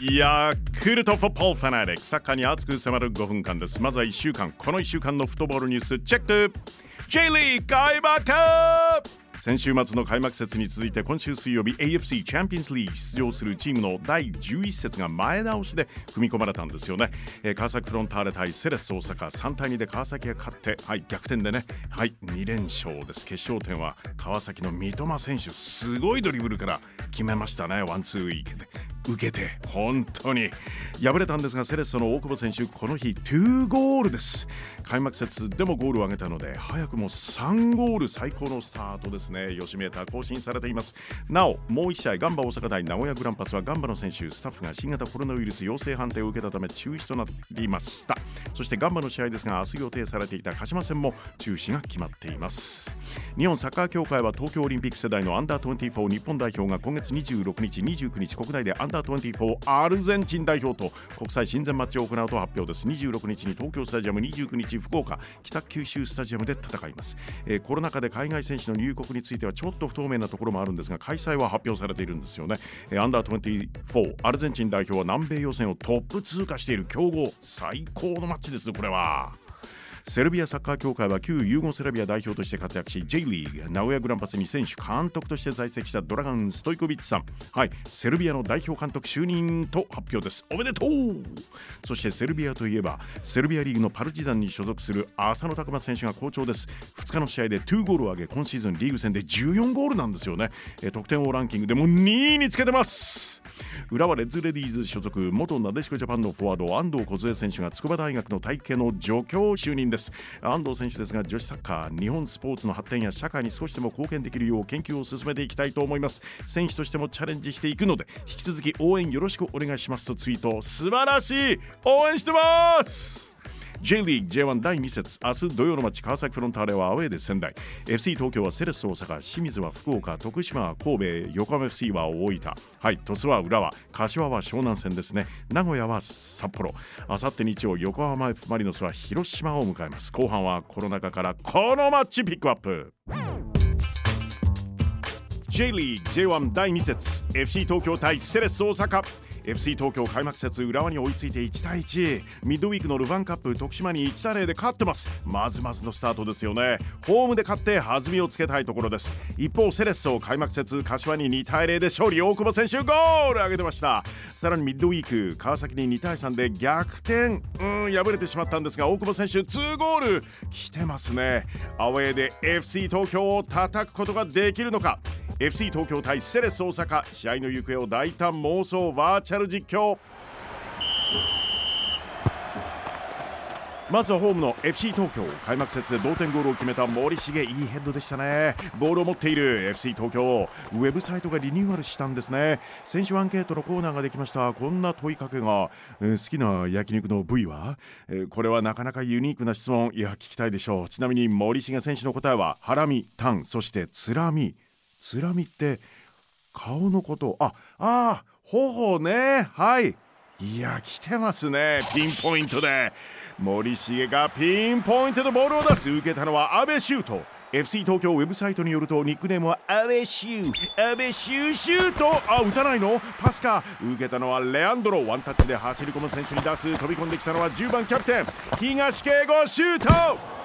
ヤクルトフォッポーファナリックサッカーに熱く迫る5分間です。まずは1週間。この1週間のフットボールニュースチェック。J リーグ開幕。先週末の開幕節に続いて今週水曜日 AFC チャンピオンズリーグ出場するチームの第11節が前倒しで踏み込まれたんですよね、えー、川崎フロンターレ対セレッソ大阪。3対2で川崎が勝ってはい逆転でね。はい2連勝です。決勝点は川崎の三笘選手。すごいドリブルから決めましたね。ワンツーいけて。受けて本当に。敗れたんですがセレッソの大久保選手この日2ゴールです。開幕節でもゴールを挙げたので早くも3ゴール最高のスタートですね。吉メータ更新されています。なおもう1試合ガンバ大阪対名古屋グランパスはガンバの選手スタッフが新型コロナウイルス陽性判定を受けたため中止となりました。そしてガンバの試合ですが明日予定されていた鹿島戦も中止が決まっています。日本サッカー協会は東京オリンピック世代のアンダー24日本代表が今月26日29日国内でアンダーター24アルゼンチン代表と国際親善マッチを行うと発表です。26日に東京スタジアム29日福岡北九州スタジアムで戦います、えー、コロナ禍で海外選手の入国についてはちょっと不透明なところもあるんですが開催は発表されているんですよね、えー、アンダー24アルゼンチン代表は南米予選をトップ通過している強豪最高のマッチですこれは。セルビアサッカー協会は旧ユーゴスラビア代表として活躍し J リーグ名古屋グランパスに選手監督として在籍したドラガン・ストイコビッチさん。はいセルビアの代表監督就任と発表です。おめでとう。そしてセルビアといえばセルビアリーグのパルチザンに所属する浅野拓磨選手が好調です。2日の試合で2ゴールを挙げ今シーズンリーグ戦で14ゴールなんですよね。得点王ランキングでも2位につけてます。浦和レッズレディーズ所属元なでしこジャパンのフォワード安藤梢選手が筑波大学の体系の助教就任です。安藤選手ですが女子サッカー日本スポーツの発展や社会に少しでも貢献できるよう研究を進めていきたいと思います。選手としてもチャレンジしていくので引き続き応援よろしくお願いしますとツイート素晴らしい応援してます J リーグ J1 第2節明日土曜の街川崎フロンターレはアウェーで仙台 FC 東京はセレッソ大阪清水は福岡徳島は神戸横浜 FC は大分。はい鳥栖は浦和柏は湘南戦ですね。名古屋は札幌。あさって日曜横浜 F マリノスは広島を迎えます。後半はコロナ禍からこのマッチピックアップ。J リーグ J1 第2節 FC 東京対セレッソ大阪。FC 東京開幕節浦和に追いついて1対1ミッドウィークのルヴァンカップ徳島に1対0で勝ってます。まずまずのスタートですよね。ホームで勝って弾みをつけたいところです。一方セレッソ開幕節柏に2対0で勝利。大久保選手ゴール上げてました。さらにミッドウィーク川崎に2対3で逆転。うん敗れてしまったんですが大久保選手2ゴール来てますね。アウェーで FC 東京を叩くことができるのか。FC 東京対セレッソ大阪。試合の行方を大胆妄想バーチャル実況。まずはホームの FC 東京。開幕節で同点ゴールを決めた森重。いいヘッドでしたね。ボールを持っている FC 東京。ウェブサイトがリニューアルしたんですね。選手アンケートのコーナーができました。こんな問いかけが、えー、好きな焼肉の部位は、えー、これはなかなかユニークな質問。いや聞きたいでしょう。ちなみに森重選手の答えはハラミタンそしてつらみつらみって顔のことああ頬ね。はい。いや来てますね。ピンポイントで。森重がピンポイントでボールを出す。受けたのは阿部シュート。FC 東京ウェブサイトによるとニックネームはアベシュー。アベシューシュート。あ打たないの？パスか。受けたのはレアンドロワンタッチで走り込む選手に出す。飛び込んできたのは10番キャプテン。東敬吾シュート！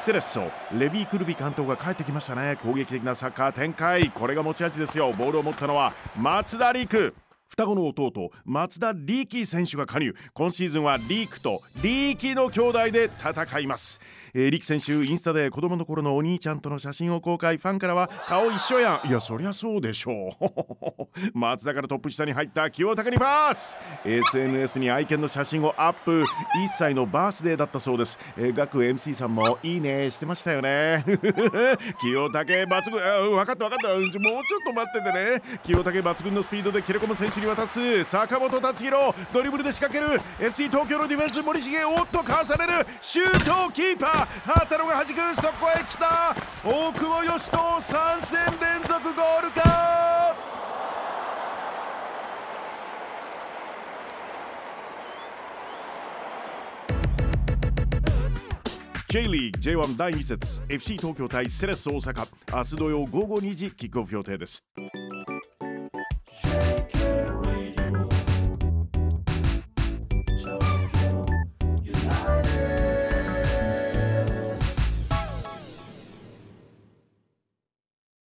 セレッソレビー・クルビ監督が帰ってきましたね。攻撃的なサッカー展開。これが持ち味ですよ。ボールを持ったのは松田陸。双子の弟松田力選手が加入。今シーズンはリークとリーキの兄弟で戦います。えー、力選手インスタで子供の頃のお兄ちゃんとの写真を公開。ファンからは顔一緒やん。いやそりゃそうでしょう。松田からトップ下に入った清高にパス SNS に愛犬の写真をアップ。1歳のバースデーだったそうです、えー、MC さんもいいねしてましたよね。清武抜群。分かった分かった。もうちょっと待っててね。清武抜群のスピードで切れ込む選手に渡す坂本達弘ドリブルで仕掛ける FC 東京のディフェンス森重おっとかわされる。シュートキーパー畑野が弾くそこへ来た。大久保嘉人3戦連続ゴールか。J リーグ J1 第2節 FC 東京対セレッソ大阪。明日土曜午後2時キックオフ予定です。